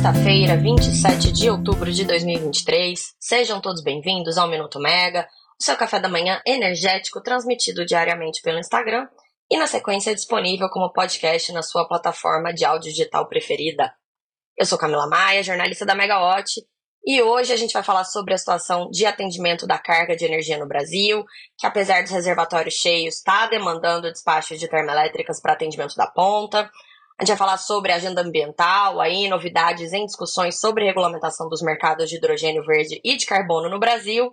sexta-feira, 27 de outubro de 2023. Sejam todos bem-vindos ao Minuto Mega, o seu café da manhã energético transmitido diariamente pelo Instagram e na sequência disponível como podcast na sua plataforma de áudio digital preferida. Eu sou Camila Maia, jornalista da Megawatt, e hoje a gente vai falar sobre a situação de atendimento da carga de energia no Brasil, que apesar dos reservatórios cheios, está demandando despacho de termoelétricas para atendimento da ponta. A gente vai falar sobre a agenda ambiental, aí novidades em discussões sobre regulamentação dos mercados de hidrogênio verde e de carbono no Brasil.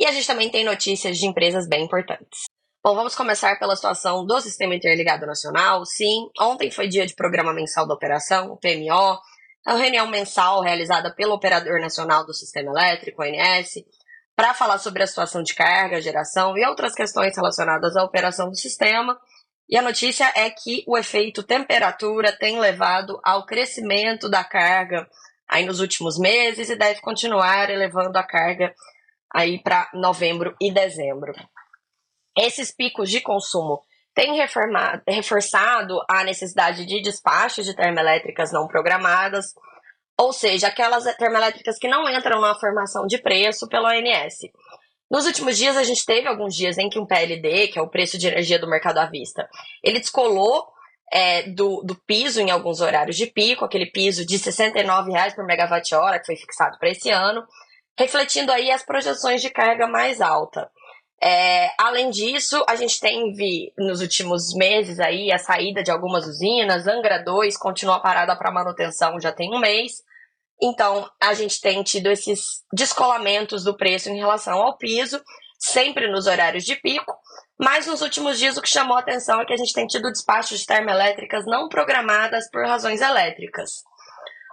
E a gente também tem notícias de empresas bem importantes. Bom, vamos começar pela situação do Sistema Interligado Nacional. Sim, ontem foi dia de programa mensal da operação, o PMO. É uma reunião mensal realizada pelo Operador Nacional do Sistema Elétrico, ONS, para falar sobre a situação de carga, geração e outras questões relacionadas à operação do sistema. E a notícia é que o efeito temperatura tem levado ao crescimento da carga aí nos últimos meses e deve continuar elevando a carga aí para novembro e dezembro. Esses picos de consumo tem reforçado a necessidade de despachos de termoelétricas não programadas, ou seja, aquelas termoelétricas que não entram na formação de preço pela ONS. Nos últimos dias, a gente teve alguns dias em que um PLD, que é o preço de energia do mercado à vista, ele descolou é, do, do piso em alguns horários de pico, aquele piso de R$ 69,00 por megawatt-hora que foi fixado para esse ano, refletindo aí as projeções de carga mais alta. É, além disso, a gente tem vi, nos últimos meses aí a saída de algumas usinas. Angra 2 continua parada para manutenção já tem um mês. Então, a gente tem tido esses descolamentos do preço em relação ao piso, sempre nos horários de pico. Mas nos últimos dias o que chamou a atenção é que a gente tem tido despachos de termoelétricas não programadas por razões elétricas.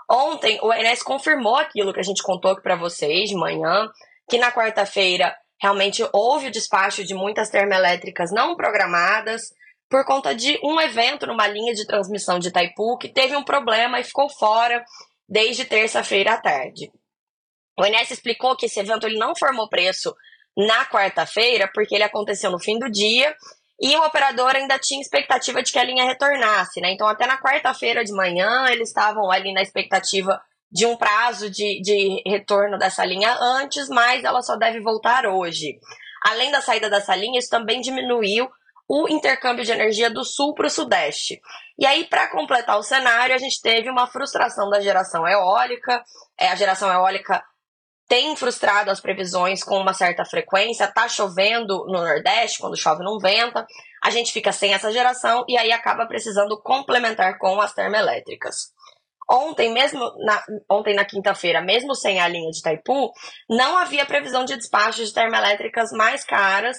Ontem, o ENS confirmou aquilo que a gente contou aqui para vocês de manhã, que na quarta-feira Realmente houve o despacho de muitas termoelétricas não programadas por conta de um evento numa linha de transmissão de Itaipu que teve um problema e ficou fora desde terça-feira à tarde. O INES explicou que esse evento ele não formou preço na quarta-feira, porque ele aconteceu no fim do dia e o operador ainda tinha expectativa de que a linha retornasse, né? Então, até na quarta-feira de manhã, eles estavam ali na expectativa de um prazo de, de retorno dessa linha antes, mas ela só deve voltar hoje. Além da saída dessa linha, isso também diminuiu o intercâmbio de energia do sul para o sudeste. E aí, para completar o cenário, a gente teve uma frustração da geração eólica. É, a geração eólica tem frustrado as previsões com uma certa frequência. Tá chovendo no Nordeste, quando chove não venta. A gente fica sem essa geração e aí acaba precisando complementar com as termoelétricas. Ontem, mesmo na, ontem na quinta-feira, mesmo sem a linha de Itaipu, não havia previsão de despacho de termoelétricas mais caras,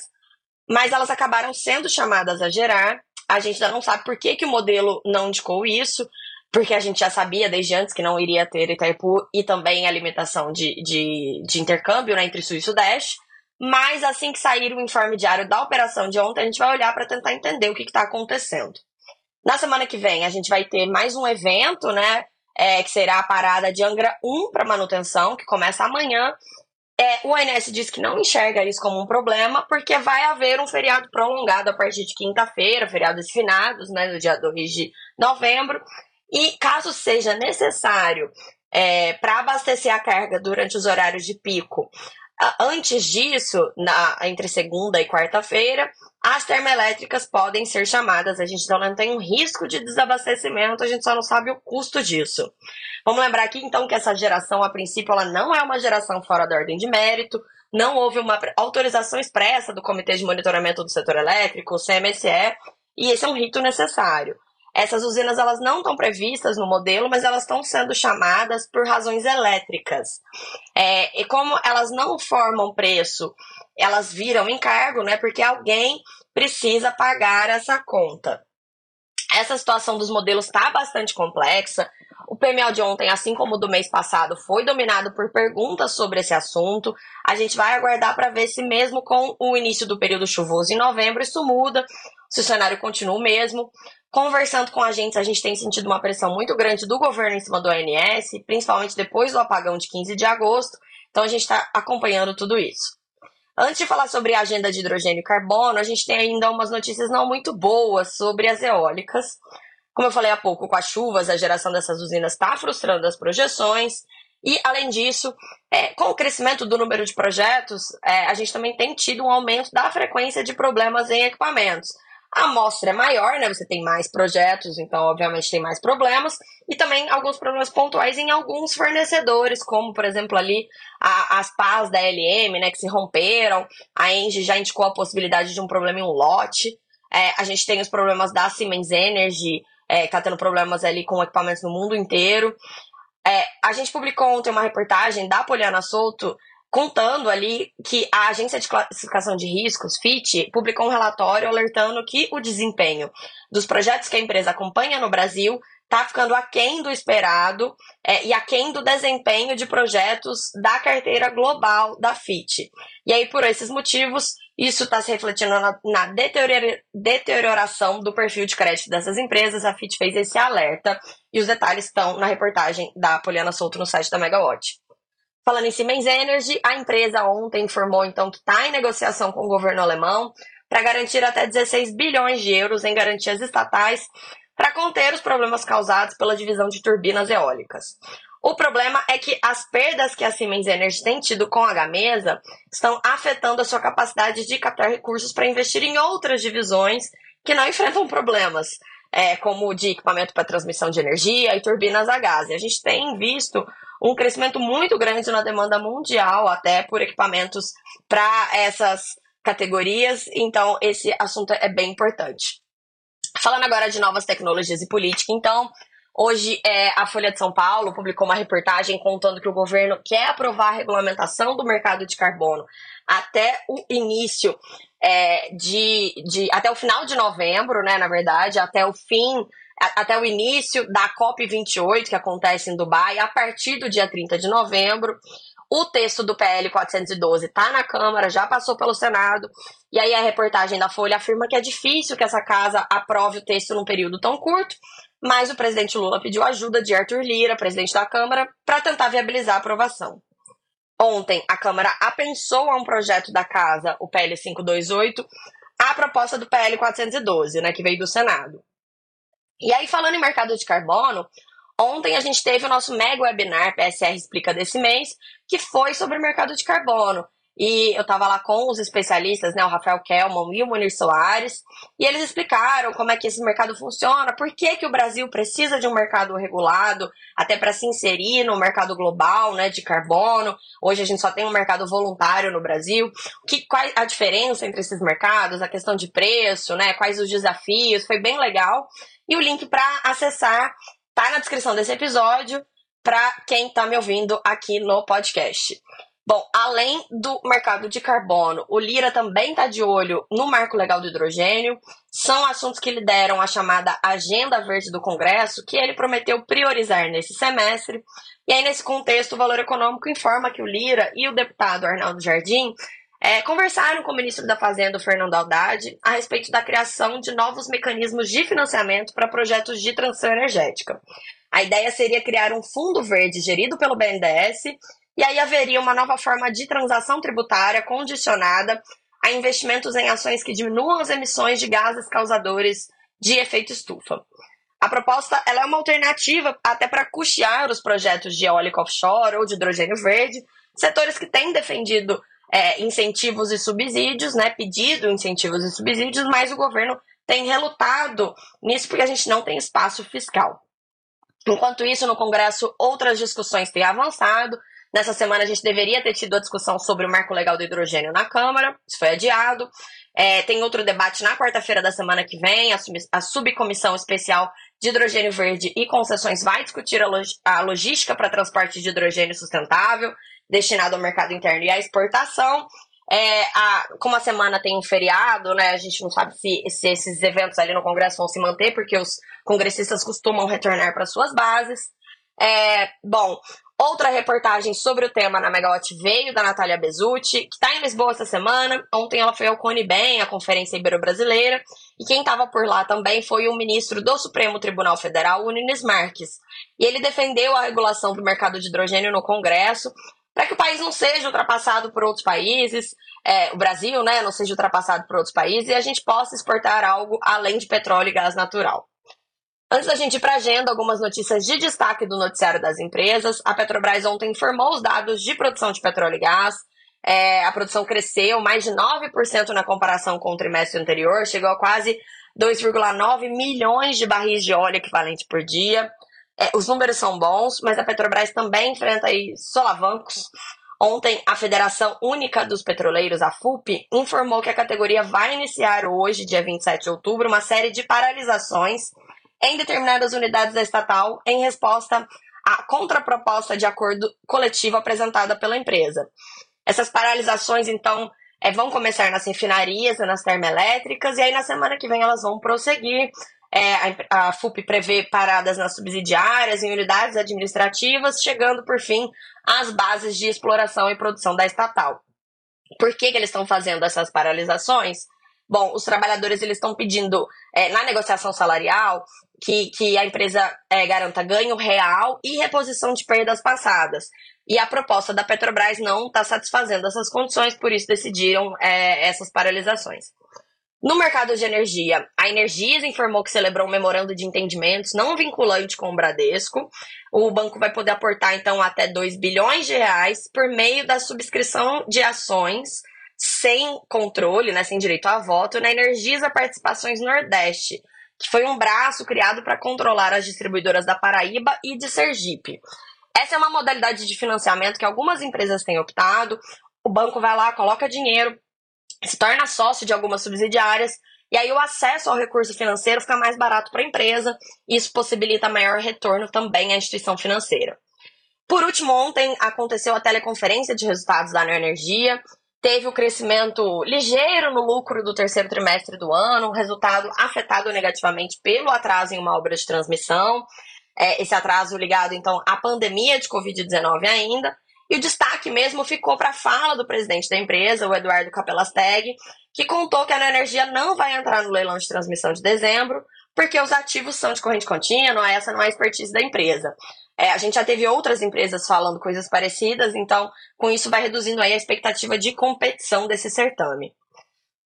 mas elas acabaram sendo chamadas a gerar. A gente ainda não sabe por que, que o modelo não indicou isso, porque a gente já sabia desde antes que não iria ter Itaipu e também a limitação de, de, de intercâmbio né, entre Sul e Sudeste. Mas assim que sair o informe diário da operação de ontem, a gente vai olhar para tentar entender o que está acontecendo. Na semana que vem, a gente vai ter mais um evento, né? é, que será a parada de Angra 1 para manutenção, que começa amanhã. É, o ONS diz que não enxerga isso como um problema, porque vai haver um feriado prolongado a partir de quinta-feira, feriados finados, né, no dia 2 de novembro. E caso seja necessário é, para abastecer a carga durante os horários de pico, Antes disso, na, entre segunda e quarta-feira, as termoelétricas podem ser chamadas. A gente não tem um risco de desabastecimento, a gente só não sabe o custo disso. Vamos lembrar aqui então que essa geração, a princípio, ela não é uma geração fora da ordem de mérito, não houve uma autorização expressa do Comitê de Monitoramento do Setor Elétrico, o CMSE, e esse é um rito necessário. Essas usinas elas não estão previstas no modelo, mas elas estão sendo chamadas por razões elétricas. É, e como elas não formam preço, elas viram encargo, né? Porque alguém precisa pagar essa conta. Essa situação dos modelos está bastante complexa. O PML de ontem, assim como o do mês passado, foi dominado por perguntas sobre esse assunto. A gente vai aguardar para ver se, mesmo com o início do período chuvoso em novembro, isso muda, se o cenário continua o mesmo. Conversando com a gente, a gente tem sentido uma pressão muito grande do governo em cima do ONS, principalmente depois do apagão de 15 de agosto. Então a gente está acompanhando tudo isso. Antes de falar sobre a agenda de hidrogênio e carbono, a gente tem ainda umas notícias não muito boas sobre as eólicas. Como eu falei há pouco, com as chuvas, a geração dessas usinas está frustrando as projeções. E, além disso, é, com o crescimento do número de projetos, é, a gente também tem tido um aumento da frequência de problemas em equipamentos. A amostra é maior, né? Você tem mais projetos, então, obviamente, tem mais problemas. E também alguns problemas pontuais em alguns fornecedores, como, por exemplo, ali a, as pás da LM, né? Que se romperam. A Engie já indicou a possibilidade de um problema em um lote. É, a gente tem os problemas da Siemens Energy, é, tá tendo problemas ali com equipamentos no mundo inteiro. É, a gente publicou ontem uma reportagem da Poliana Souto contando ali que a Agência de Classificação de Riscos, FIT, publicou um relatório alertando que o desempenho dos projetos que a empresa acompanha no Brasil está ficando aquém do esperado é, e aquém do desempenho de projetos da carteira global da FIT. E aí, por esses motivos, isso está se refletindo na, na deteriora, deterioração do perfil de crédito dessas empresas. A FIT fez esse alerta e os detalhes estão na reportagem da Poliana Souto no site da Megawatt. Falando em Siemens Energy, a empresa ontem informou então que está em negociação com o governo alemão para garantir até 16 bilhões de euros em garantias estatais para conter os problemas causados pela divisão de turbinas eólicas. O problema é que as perdas que a Siemens Energy tem tido com a Gamesa estão afetando a sua capacidade de captar recursos para investir em outras divisões que não enfrentam problemas, é, como de equipamento para transmissão de energia e turbinas a gás. E a gente tem visto um crescimento muito grande na demanda mundial, até por equipamentos para essas categorias, então esse assunto é bem importante. Falando agora de novas tecnologias e política, então, hoje é, a Folha de São Paulo publicou uma reportagem contando que o governo quer aprovar a regulamentação do mercado de carbono até o início é, de, de. até o final de novembro, né? Na verdade, até o fim até o início da COP28, que acontece em Dubai, a partir do dia 30 de novembro. O texto do PL 412 está na Câmara, já passou pelo Senado. E aí a reportagem da Folha afirma que é difícil que essa casa aprove o texto num período tão curto, mas o presidente Lula pediu ajuda de Arthur Lira, presidente da Câmara, para tentar viabilizar a aprovação. Ontem, a Câmara apensou a um projeto da casa, o PL 528, a proposta do PL 412, né, que veio do Senado. E aí, falando em mercado de carbono, Ontem a gente teve o nosso mega webinar PSR Explica desse mês, que foi sobre o mercado de carbono. E eu estava lá com os especialistas, né, o Rafael Kelman e o Munir Soares, e eles explicaram como é que esse mercado funciona, por que, que o Brasil precisa de um mercado regulado, até para se inserir no mercado global né, de carbono. Hoje a gente só tem um mercado voluntário no Brasil. Que, qual a diferença entre esses mercados, a questão de preço, né, quais os desafios, foi bem legal. E o link para acessar tá na descrição desse episódio para quem está me ouvindo aqui no podcast. Bom, além do mercado de carbono, o Lira também está de olho no marco legal do hidrogênio. São assuntos que lideram a chamada Agenda Verde do Congresso, que ele prometeu priorizar nesse semestre. E aí, nesse contexto, o Valor Econômico informa que o Lira e o deputado Arnaldo Jardim é, conversaram com o ministro da Fazenda, Fernando Haddad, a respeito da criação de novos mecanismos de financiamento para projetos de transição energética. A ideia seria criar um fundo verde gerido pelo BNDES, e aí haveria uma nova forma de transação tributária condicionada a investimentos em ações que diminuam as emissões de gases causadores de efeito estufa. A proposta é uma alternativa até para custear os projetos de eólica offshore ou de hidrogênio verde, setores que têm defendido é, incentivos e subsídios, né? Pedido incentivos e subsídios, mas o governo tem relutado nisso porque a gente não tem espaço fiscal. Enquanto isso, no Congresso, outras discussões têm avançado. Nessa semana, a gente deveria ter tido a discussão sobre o marco legal do hidrogênio na Câmara, isso foi adiado. É, tem outro debate na quarta-feira da semana que vem. A, sub, a, subcomissão especial de hidrogênio verde e concessões vai discutir a, log, a logística para transporte de hidrogênio sustentável destinado ao mercado interno e à exportação. É, a, como a semana tem um feriado, né, a gente não sabe se, se esses eventos ali no Congresso vão se manter, porque os congressistas costumam retornar para suas bases. É, bom, outra reportagem sobre o tema na Megawatt veio da Natália Bezutti, que está em Lisboa essa semana. Ontem ela foi ao Cone Bem, a Conferência Ibero-Brasileira, e quem estava por lá também foi o ministro do Supremo Tribunal Federal, Nunes Marques. E ele defendeu a regulação do mercado de hidrogênio no Congresso, para que o país não seja ultrapassado por outros países, é, o Brasil né, não seja ultrapassado por outros países e a gente possa exportar algo além de petróleo e gás natural. Antes da gente ir para a agenda, algumas notícias de destaque do noticiário das empresas. A Petrobras ontem informou os dados de produção de petróleo e gás. É, a produção cresceu mais de 9% na comparação com o trimestre anterior, chegou a quase 2,9 milhões de barris de óleo equivalente por dia. É, os números são bons, mas a Petrobras também enfrenta aí solavancos. Ontem, a Federação Única dos Petroleiros, a FUP, informou que a categoria vai iniciar hoje, dia 27 de outubro, uma série de paralisações em determinadas unidades da estatal em resposta à contraproposta de acordo coletivo apresentada pela empresa. Essas paralisações, então, é, vão começar nas refinarias e nas termoelétricas, e aí na semana que vem elas vão prosseguir. É, a, a FUP prevê paradas nas subsidiárias, em unidades administrativas, chegando, por fim, às bases de exploração e produção da estatal. Por que, que eles estão fazendo essas paralisações? Bom, os trabalhadores eles estão pedindo é, na negociação salarial que, que a empresa é, garanta ganho real e reposição de perdas passadas. E a proposta da Petrobras não está satisfazendo essas condições, por isso decidiram é, essas paralisações. No mercado de energia, a Energisa informou que celebrou um memorando de entendimentos não vinculante com o Bradesco. O banco vai poder aportar, então, até 2 bilhões de reais por meio da subscrição de ações sem controle, né, sem direito a voto, na Energisa Participações Nordeste, que foi um braço criado para controlar as distribuidoras da Paraíba e de Sergipe. Essa é uma modalidade de financiamento que algumas empresas têm optado. O banco vai lá, coloca dinheiro, se torna sócio de algumas subsidiárias, e aí o acesso ao recurso financeiro fica mais barato para a empresa, e isso possibilita maior retorno também à instituição financeira. Por último, ontem aconteceu a teleconferência de resultados da Neoenergia, teve o crescimento ligeiro no lucro do terceiro trimestre do ano, um resultado afetado negativamente pelo atraso em uma obra de transmissão, é, esse atraso ligado então à pandemia de Covid-19 ainda. E o destaque mesmo ficou para a fala do presidente da empresa, o Eduardo Capelasteg, que contou que a Energia não vai entrar no leilão de transmissão de dezembro, porque os ativos são de corrente contínua, essa não é a expertise da empresa. É, a gente já teve outras empresas falando coisas parecidas, então com isso vai reduzindo aí a expectativa de competição desse certame.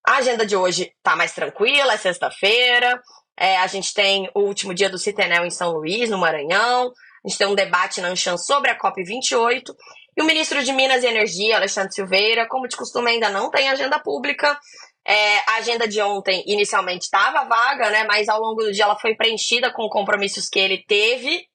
A agenda de hoje está mais tranquila, é sexta-feira. É, a gente tem o último dia do Citenel em São Luís, no Maranhão. A gente tem um debate na Anchan sobre a COP28. E o ministro de Minas e Energia, Alexandre Silveira, como de costume, ainda não tem agenda pública. É, a agenda de ontem inicialmente estava vaga, né? Mas ao longo do dia ela foi preenchida com compromissos que ele teve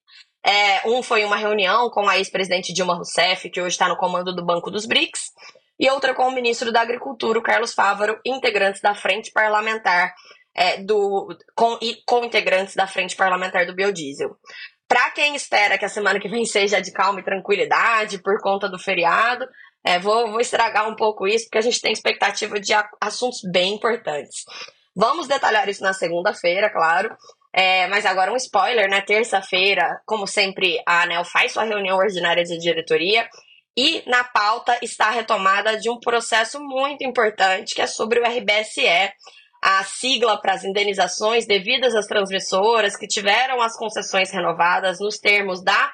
é, um foi uma reunião com a ex-presidente Dilma Rousseff, que hoje está no comando do Banco dos BRICS, e outra com o ministro da Agricultura, o Carlos Fávaro, integrantes da Frente Parlamentar é, do com, e com integrantes da Frente Parlamentar do Biodiesel. Para quem espera que a semana que vem seja de calma e tranquilidade por conta do feriado, é, vou, vou estragar um pouco isso, porque a gente tem expectativa de assuntos bem importantes. Vamos detalhar isso na segunda-feira, claro. É, mas agora um spoiler, né? Terça-feira, como sempre, a ANEL faz sua reunião ordinária de diretoria e na pauta está a retomada de um processo muito importante que é sobre o RBSE, a sigla para as indenizações devidas às transmissoras que tiveram as concessões renovadas nos termos da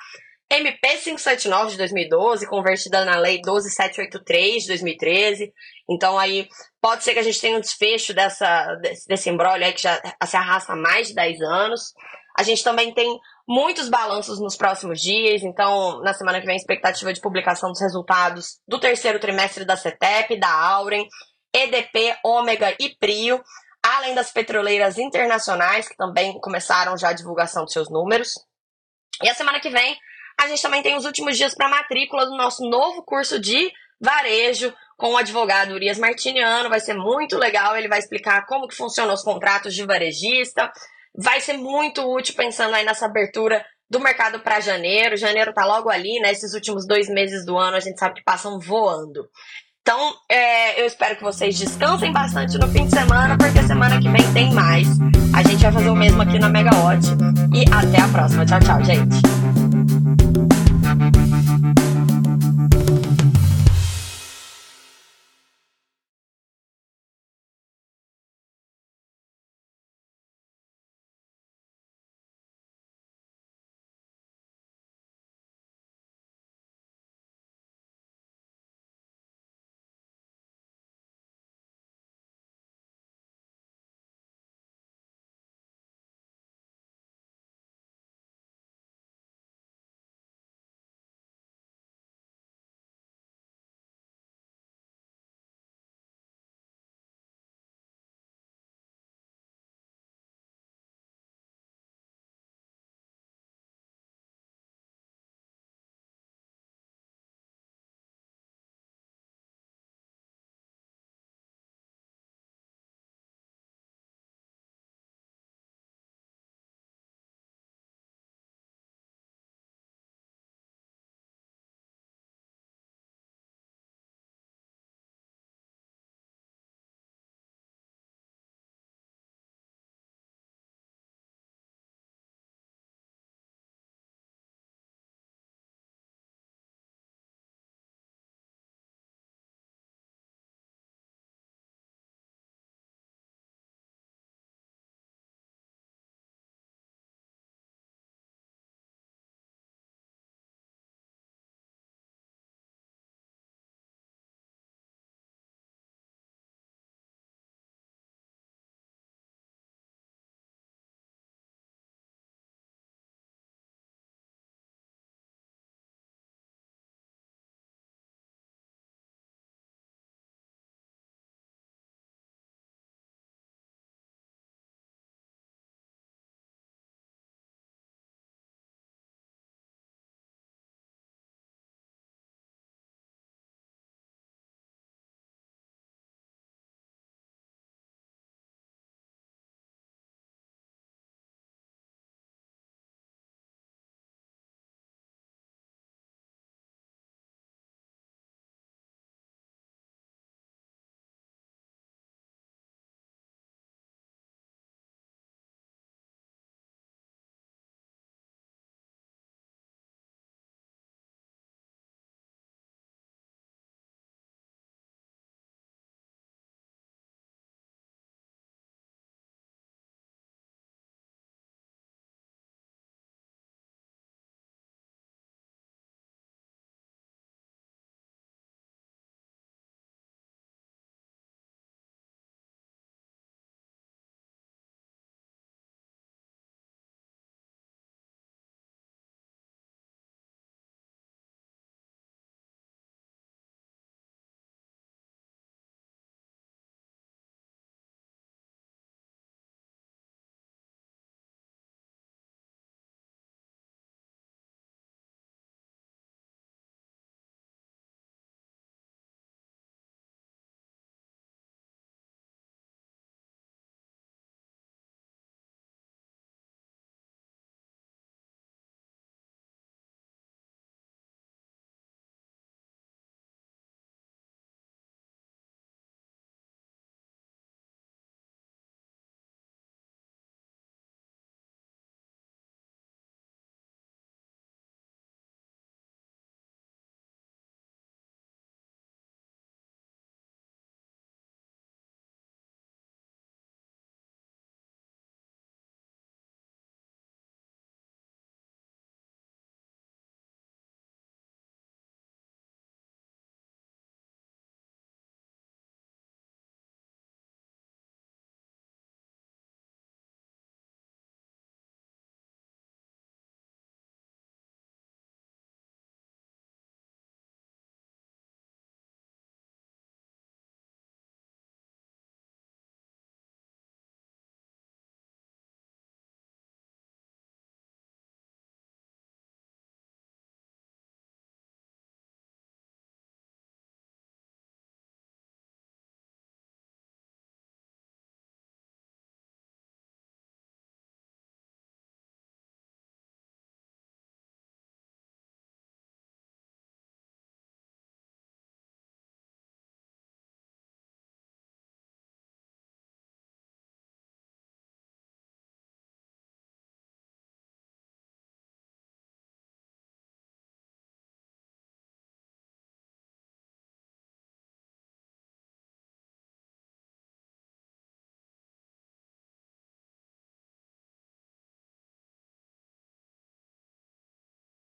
MP 579 de 2012, convertida na Lei 12783 de 2013. Então aí pode ser que a gente tenha um desfecho dessa, desse, desse embrólio aí que já se arrasta há mais de 10 anos. A gente também tem muitos balanços nos próximos dias, então na semana que vem expectativa de publicação dos resultados do terceiro trimestre da CETEP, da Auren, EDP, Ômega e Prio, além das petroleiras internacionais que também começaram já a divulgação dos seus números. E a semana que vem a gente também tem os últimos dias para matrícula do nosso novo curso de varejo com o advogado Urias Martiniano. Vai ser muito legal. Ele vai explicar como que funcionam os contratos de varejista. Vai ser muito útil pensando aí nessa abertura do mercado para janeiro. Janeiro tá logo ali, né? Esses últimos dois meses do ano a gente sabe que passam voando. Então, é, eu espero que vocês descansem bastante no fim de semana, porque semana que vem tem mais. A gente vai fazer o mesmo aqui na Mega Odd. E até a próxima. Tchau, tchau, gente.